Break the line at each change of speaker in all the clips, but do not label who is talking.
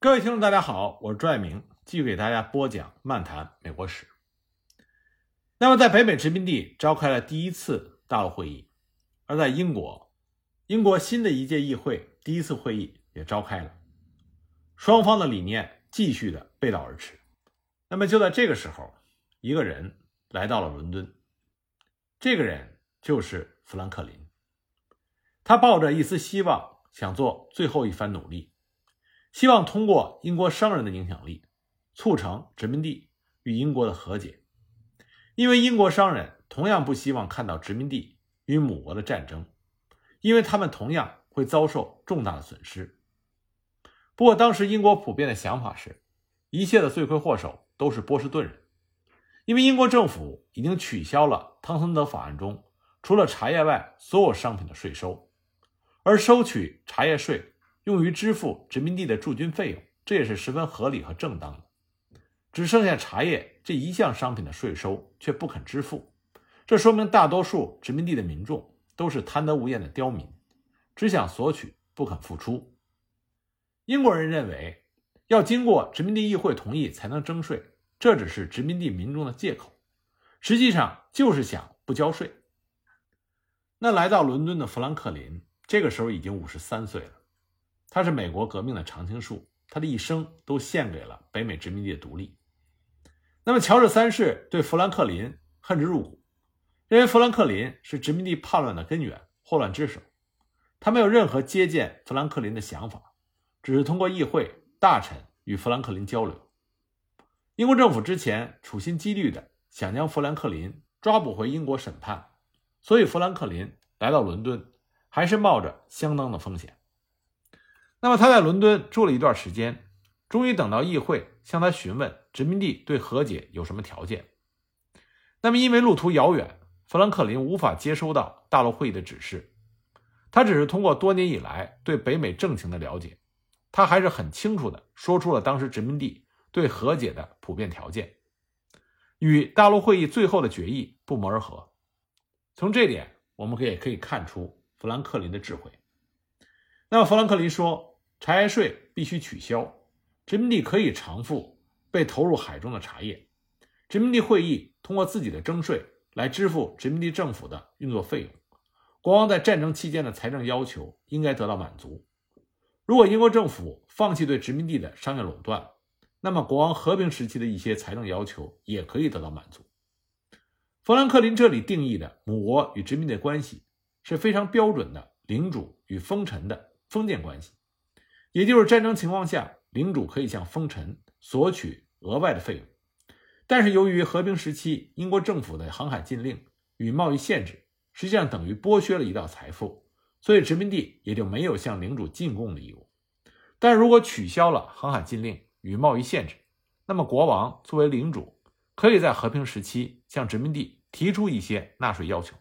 各位听众，大家好，我是朱爱明，继续给大家播讲《漫谈美国史》。那么，在北美殖民地召开了第一次大陆会议，而在英国，英国新的一届议会第一次会议也召开了，双方的理念继续的背道而驰。那么，就在这个时候，一个人来到了伦敦，这个人就是富兰克林。他抱着一丝希望，想做最后一番努力。希望通过英国商人的影响力，促成殖民地与英国的和解，因为英国商人同样不希望看到殖民地与母国的战争，因为他们同样会遭受重大的损失。不过，当时英国普遍的想法是，一切的罪魁祸首都是波士顿人，因为英国政府已经取消了汤森德法案中除了茶叶外所有商品的税收，而收取茶叶税。用于支付殖民地的驻军费用，这也是十分合理和正当的。只剩下茶叶这一项商品的税收却不肯支付，这说明大多数殖民地的民众都是贪得无厌的刁民，只想索取不肯付出。英国人认为，要经过殖民地议会同意才能征税，这只是殖民地民众的借口，实际上就是想不交税。那来到伦敦的富兰克林，这个时候已经五十三岁了。他是美国革命的常青树，他的一生都献给了北美殖民地的独立。那么，乔治三世对富兰克林恨之入骨，认为富兰克林是殖民地叛乱的根源、祸乱之首。他没有任何接见富兰克林的想法，只是通过议会大臣与富兰克林交流。英国政府之前处心积虑的想将富兰克林抓捕回英国审判，所以富兰克林来到伦敦还是冒着相当的风险。那么他在伦敦住了一段时间，终于等到议会向他询问殖民地对和解有什么条件。那么因为路途遥远，富兰克林无法接收到大陆会议的指示，他只是通过多年以来对北美政情的了解，他还是很清楚的说出了当时殖民地对和解的普遍条件，与大陆会议最后的决议不谋而合。从这点，我们可以可以看出富兰克林的智慧。那么富兰克林说。茶叶税必须取消，殖民地可以偿付被投入海中的茶叶。殖民地会议通过自己的征税来支付殖民地政府的运作费用。国王在战争期间的财政要求应该得到满足。如果英国政府放弃对殖民地的商业垄断，那么国王和平时期的一些财政要求也可以得到满足。富兰克林这里定义的母国与殖民地关系是非常标准的领主与封臣的封建关系。也就是战争情况下，领主可以向封臣索取额外的费用，但是由于和平时期英国政府的航海禁令与贸易限制，实际上等于剥削了一道财富，所以殖民地也就没有向领主进贡的义务。但如果取消了航海禁令与贸易限制，那么国王作为领主，可以在和平时期向殖民地提出一些纳税要求，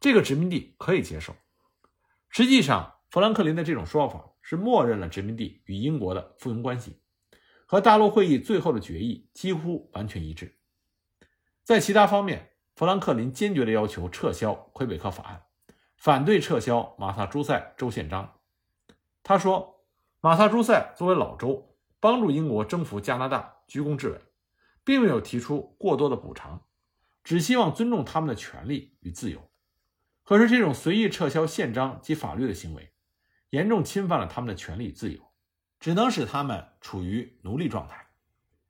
这个殖民地可以接受。实际上，富兰克林的这种说法。是默认了殖民地与英国的附庸关系，和大陆会议最后的决议几乎完全一致。在其他方面，富兰克林坚决地要求撤销魁北克法案，反对撤销马萨诸塞州宪章。他说：“马萨诸塞作为老州，帮助英国征服加拿大，居功至伟，并没有提出过多的补偿，只希望尊重他们的权利与自由。可是，这种随意撤销宪章及法律的行为。”严重侵犯了他们的权利与自由，只能使他们处于奴隶状态。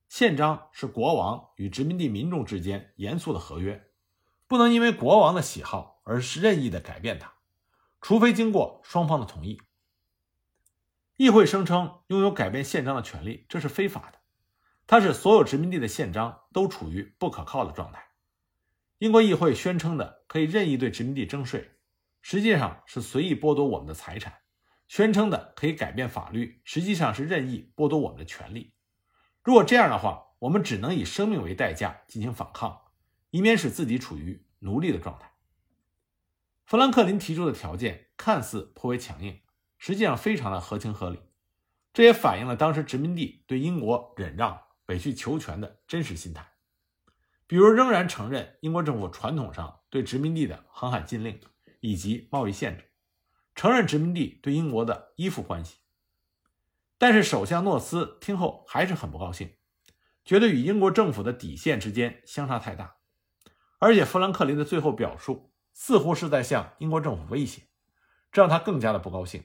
宪章是国王与殖民地民众之间严肃的合约，不能因为国王的喜好而任意的改变它，除非经过双方的同意。议会声称拥有改变宪章的权利，这是非法的。它使所有殖民地的宪章都处于不可靠的状态。英国议会宣称的可以任意对殖民地征税，实际上是随意剥夺我们的财产。宣称的可以改变法律，实际上是任意剥夺我们的权利。如果这样的话，我们只能以生命为代价进行反抗，以免使自己处于奴隶的状态。富兰克林提出的条件看似颇为强硬，实际上非常的合情合理。这也反映了当时殖民地对英国忍让、委曲求全的真实心态。比如，仍然承认英国政府传统上对殖民地的航海禁令以及贸易限制。承认殖民地对英国的依附关系，但是首相诺斯听后还是很不高兴，觉得与英国政府的底线之间相差太大，而且富兰克林的最后表述似乎是在向英国政府威胁，这让他更加的不高兴。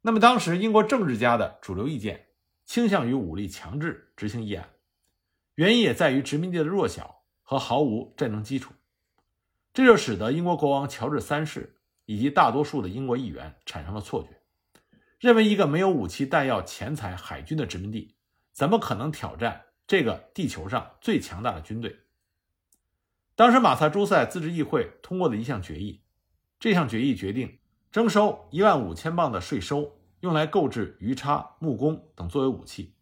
那么当时英国政治家的主流意见倾向于武力强制执行议案，原因也在于殖民地的弱小和毫无战争基础，这就使得英国国王乔治三世以及大多数的英国议员产生了错觉。认为一个没有武器、弹药、钱财、海军的殖民地，怎么可能挑战这个地球上最强大的军队？当时马萨诸塞自治议会通过的一项决议，这项决议决定征收一万五千磅的税收，用来购置鱼叉、木弓等作为武器。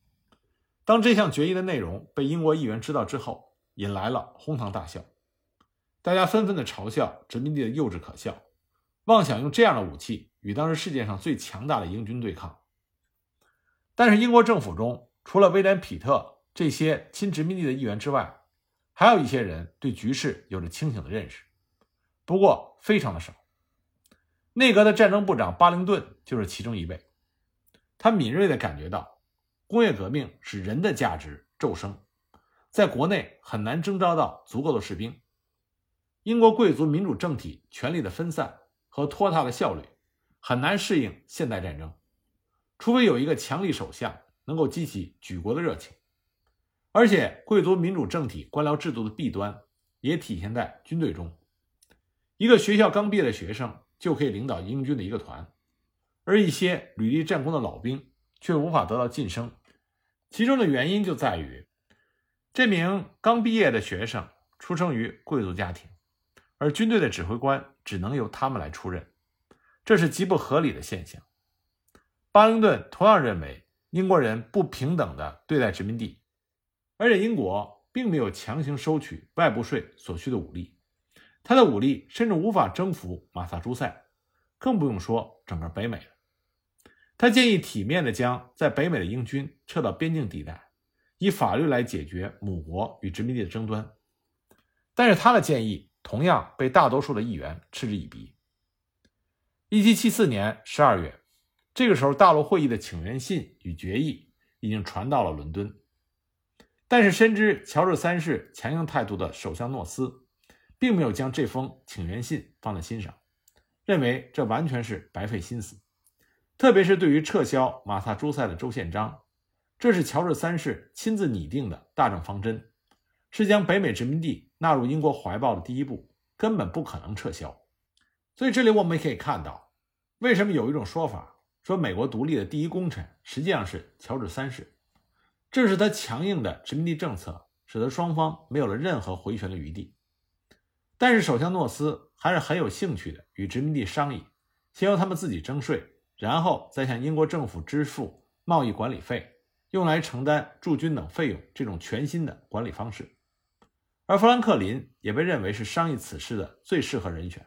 当这项决议的内容被英国议员知道之后，引来了哄堂大笑，大家纷纷的嘲笑殖民地的幼稚可笑，妄想用这样的武器。与当时世界上最强大的英军对抗，但是英国政府中除了威廉·皮特这些亲殖民地的议员之外，还有一些人对局势有着清醒的认识，不过非常的少。内阁的战争部长巴灵顿就是其中一位，他敏锐地感觉到工业革命使人的价值骤升，在国内很难征召到足够的士兵，英国贵族民主政体权力的分散和拖沓的效率。很难适应现代战争，除非有一个强力首相能够激起举国的热情。而且，贵族民主政体官僚制度的弊端也体现在军队中。一个学校刚毕业的学生就可以领导英军的一个团，而一些履历战功的老兵却无法得到晋升。其中的原因就在于，这名刚毕业的学生出生于贵族家庭，而军队的指挥官只能由他们来出任。这是极不合理的现象。巴灵顿同样认为英国人不平等地对待殖民地，而且英国并没有强行收取外部税所需的武力，他的武力甚至无法征服马萨诸塞，更不用说整个北美了。他建议体面地将在北美的英军撤到边境地带，以法律来解决母国与殖民地的争端。但是他的建议同样被大多数的议员嗤之以鼻。一七七四年十二月，这个时候，大陆会议的请愿信与决议已经传到了伦敦。但是，深知乔治三世强硬态度的首相诺斯，并没有将这封请愿信放在心上，认为这完全是白费心思。特别是对于撤销马萨诸塞的州宪章，这是乔治三世亲自拟定的大政方针，是将北美殖民地纳入英国怀抱的第一步，根本不可能撤销。所以这里我们也可以看到，为什么有一种说法说美国独立的第一功臣实际上是乔治三世，正是他强硬的殖民地政策使得双方没有了任何回旋的余地。但是首相诺斯还是很有兴趣的与殖民地商议，先由他们自己征税，然后再向英国政府支付贸易管理费，用来承担驻军等费用。这种全新的管理方式，而富兰克林也被认为是商议此事的最适合人选。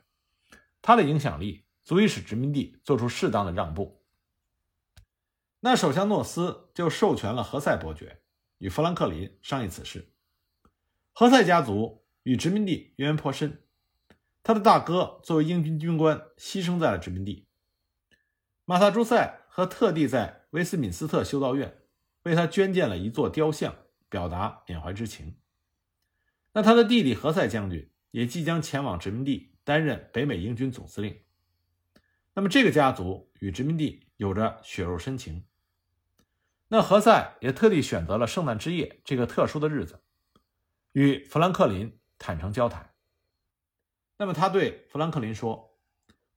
他的影响力足以使殖民地做出适当的让步。那首相诺斯就授权了何塞伯爵与富兰克林商议此事。何塞家族与殖民地渊源颇深，他的大哥作为英军军官牺牲在了殖民地。马萨诸塞和特地在威斯敏斯特修道院为他捐建了一座雕像，表达缅怀之情。那他的弟弟何塞将军也即将前往殖民地。担任北美英军总司令。那么，这个家族与殖民地有着血肉深情。那何塞也特地选择了圣诞之夜这个特殊的日子，与富兰克林坦诚交谈。那么，他对富兰克林说：“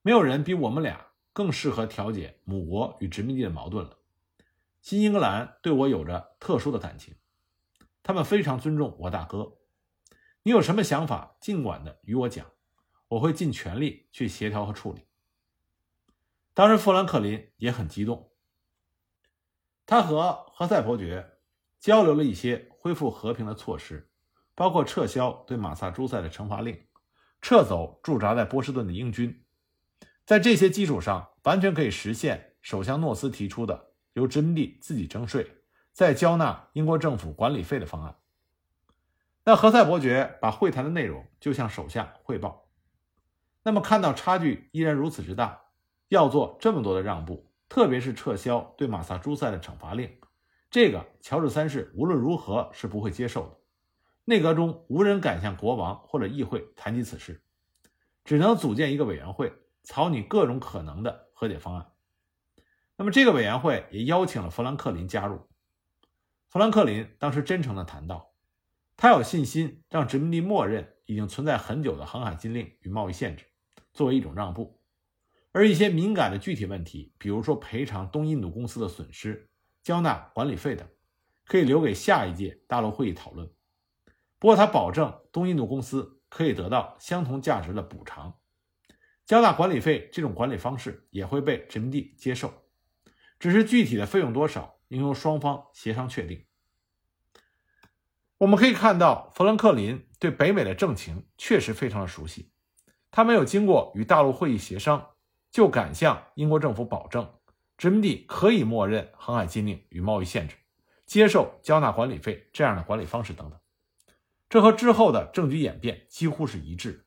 没有人比我们俩更适合调解母国与殖民地的矛盾了。新英格兰对我有着特殊的感情，他们非常尊重我大哥。你有什么想法，尽管的与我讲。”我会尽全力去协调和处理。当时，富兰克林也很激动，他和何塞伯爵交流了一些恢复和平的措施，包括撤销对马萨诸塞的惩罚令，撤走驻扎在波士顿的英军。在这些基础上，完全可以实现首相诺斯提出的由殖民地自己征税，再交纳英国政府管理费的方案。那何塞伯爵把会谈的内容就向首相汇报。那么看到差距依然如此之大，要做这么多的让步，特别是撤销对马萨诸塞的惩罚令，这个乔治三世无论如何是不会接受的。内阁中无人敢向国王或者议会谈及此事，只能组建一个委员会，草拟各种可能的和解方案。那么，这个委员会也邀请了富兰克林加入。富兰克林当时真诚地谈到，他有信心让殖民地默认已经存在很久的航海禁令与贸易限制，作为一种让步。而一些敏感的具体问题，比如说赔偿东印度公司的损失、交纳管理费等，可以留给下一届大陆会议讨论。不过，他保证东印度公司可以得到相同价值的补偿，交纳管理费这种管理方式也会被殖民地接受，只是具体的费用多少应由双方协商确定。我们可以看到，富兰克林对北美的政情确实非常的熟悉，他没有经过与大陆会议协商，就敢向英国政府保证，殖民地可以默认航海禁令与贸易限制，接受交纳管理费这样的管理方式等等。这和之后的政局演变几乎是一致。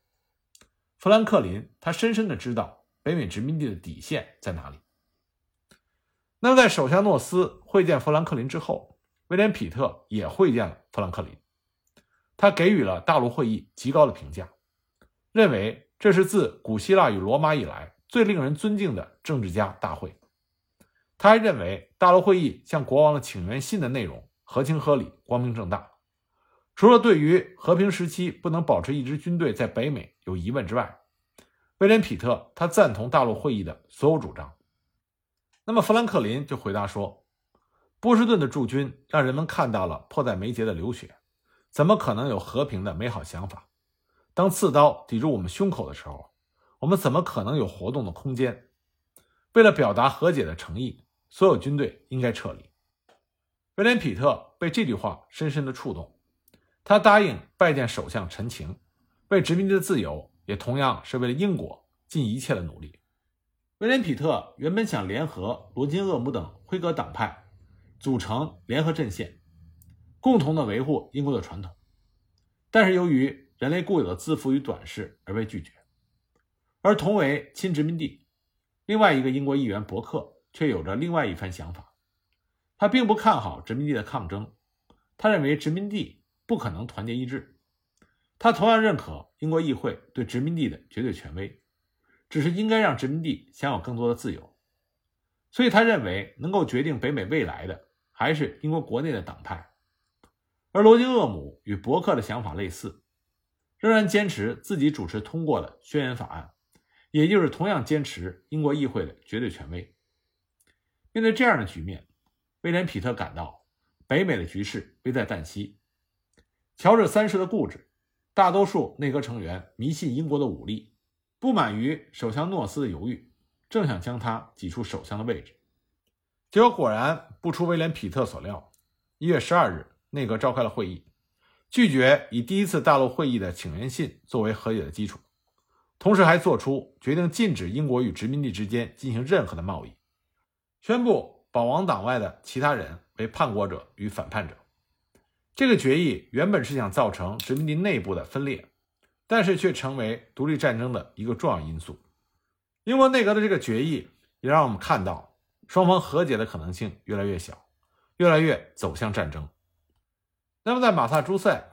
富兰克林他深深的知道北美殖民地的底线在哪里。那么，在首相诺斯会见富兰克林之后，威廉·皮特也会见了富兰克林。他给予了大陆会议极高的评价，认为这是自古希腊与罗马以来最令人尊敬的政治家大会。他还认为大陆会议向国王的请愿信的内容合情合理、光明正大。除了对于和平时期不能保持一支军队在北美有疑问之外，威廉·皮特他赞同大陆会议的所有主张。那么富兰克林就回答说：“波士顿的驻军让人们看到了迫在眉睫的流血，怎么可能有和平的美好想法？当刺刀抵住我们胸口的时候，我们怎么可能有活动的空间？为了表达和解的诚意，所有军队应该撤离。”威廉·皮特被这句话深深的触动。他答应拜见首相陈情，为殖民地的自由，也同样是为了英国尽一切的努力。威廉·皮特原本想联合罗金·厄姆等辉格党派，组成联合阵线，共同的维护英国的传统，但是由于人类固有的自负与短视而被拒绝。而同为亲殖民地，另外一个英国议员伯克却有着另外一番想法。他并不看好殖民地的抗争，他认为殖民地。不可能团结一致。他同样认可英国议会对殖民地的绝对权威，只是应该让殖民地享有更多的自由。所以他认为能够决定北美未来的还是英国国内的党派。而罗金·厄姆与伯克的想法类似，仍然坚持自己主持通过的宣言法案，也就是同样坚持英国议会的绝对权威。面对这样的局面，威廉·皮特感到北美的局势危在旦夕。乔治三世的固执，大多数内阁成员迷信英国的武力，不满于首相诺斯的犹豫，正想将他挤出首相的位置。结果果然不出威廉·皮特所料，一月十二日，内阁召开了会议，拒绝以第一次大陆会议的请愿信作为和解的基础，同时还做出决定禁止英国与殖民地之间进行任何的贸易，宣布保王党外的其他人为叛国者与反叛者。这个决议原本是想造成殖民地内部的分裂，但是却成为独立战争的一个重要因素。英国内阁的这个决议也让我们看到，双方和解的可能性越来越小，越来越走向战争。那么，在马萨诸塞，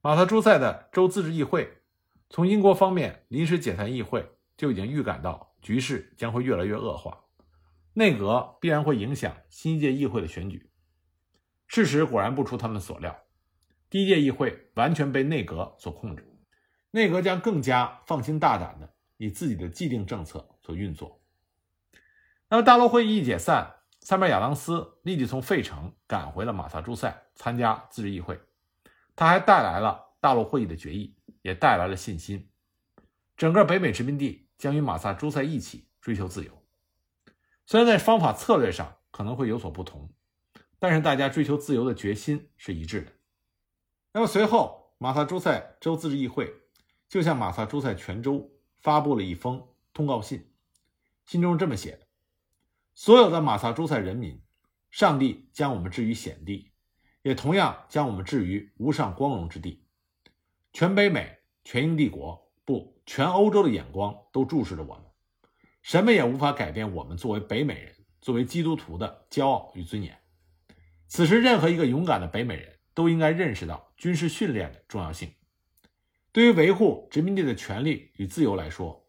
马萨诸塞的州自治议会从英国方面临时解散议会，就已经预感到局势将会越来越恶化，内阁必然会影响新一届议会的选举。事实果然不出他们所料，第一届议会完全被内阁所控制，内阁将更加放心大胆的以自己的既定政策所运作。那么大陆会议一解散，塞缪尔·亚当斯立即从费城赶回了马萨诸塞参加自治议会，他还带来了大陆会议的决议，也带来了信心，整个北美殖民地将与马萨诸塞一起追求自由。虽然在方法策略上可能会有所不同。但是大家追求自由的决心是一致的。那么随后，马萨诸塞州自治议会就向马萨诸塞全州发布了一封通告信，信中这么写：“所有的马萨诸塞人民，上帝将我们置于险地，也同样将我们置于无上光荣之地。全北美、全英帝国，不，全欧洲的眼光都注视着我们，什么也无法改变我们作为北美人。”作为基督徒的骄傲与尊严。此时，任何一个勇敢的北美人都应该认识到军事训练的重要性。对于维护殖民地的权利与自由来说，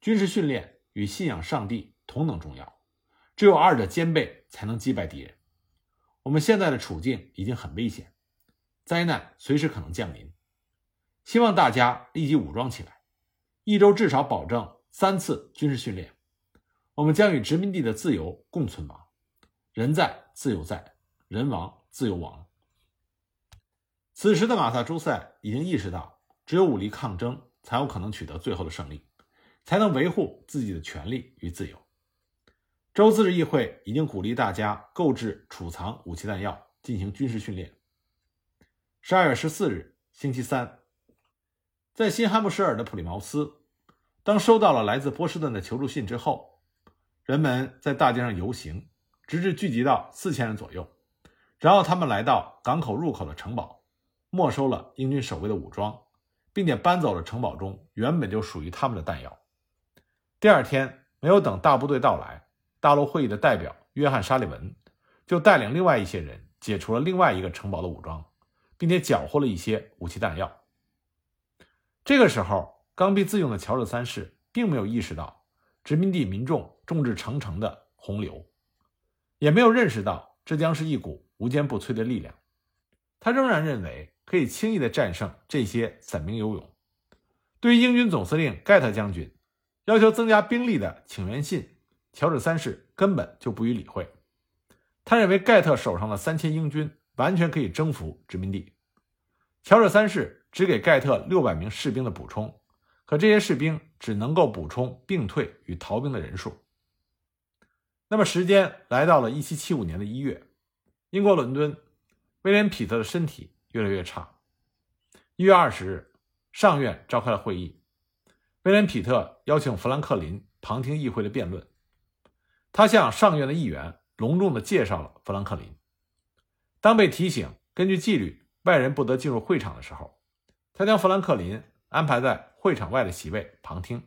军事训练与信仰上帝同等重要。只有二者兼备，才能击败敌人。我们现在的处境已经很危险，灾难随时可能降临。希望大家立即武装起来，一周至少保证三次军事训练。我们将与殖民地的自由共存亡。人在，自由在；人亡，自由亡。此时的马萨诸塞已经意识到，只有武力抗争才有可能取得最后的胜利，才能维护自己的权利与自由。州自治议会已经鼓励大家购置、储藏武器弹药，进行军事训练。十二月十四日，星期三，在新罕布什尔的普利茅斯，当收到了来自波士顿的求助信之后，人们在大街上游行，直至聚集到四千人左右。然后他们来到港口入口的城堡，没收了英军守卫的武装，并且搬走了城堡中原本就属于他们的弹药。第二天，没有等大部队到来。大陆会议的代表约翰·沙利文就带领另外一些人解除了另外一个城堡的武装，并且缴获了一些武器弹药。这个时候，刚愎自用的乔治三世并没有意识到殖民地民众众志成城的洪流，也没有认识到这将是一股无坚不摧的力量。他仍然认为可以轻易地战胜这些散兵游勇。对于英军总司令盖特将军要求增加兵力的请愿信。乔治三世根本就不予理会，他认为盖特手上的三千英军完全可以征服殖民地。乔治三世只给盖特六百名士兵的补充，可这些士兵只能够补充病退与逃兵的人数。那么，时间来到了一七七五年的一月，英国伦敦，威廉·皮特的身体越来越差。一月二十日，上院召开了会议，威廉·皮特邀请富兰克林旁听议会的辩论。他向上院的议员隆重地介绍了富兰克林。当被提醒根据纪律外人不得进入会场的时候，他将富兰克林安排在会场外的席位旁听。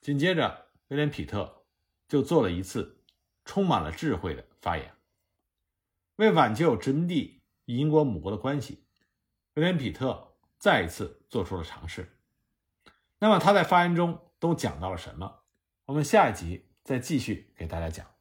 紧接着，威廉·皮特就做了一次充满了智慧的发言。为挽救殖民地与英国母国的关系，威廉·皮特再一次做出了尝试。那么他在发言中都讲到了什么？我们下一集。再继续给大家讲。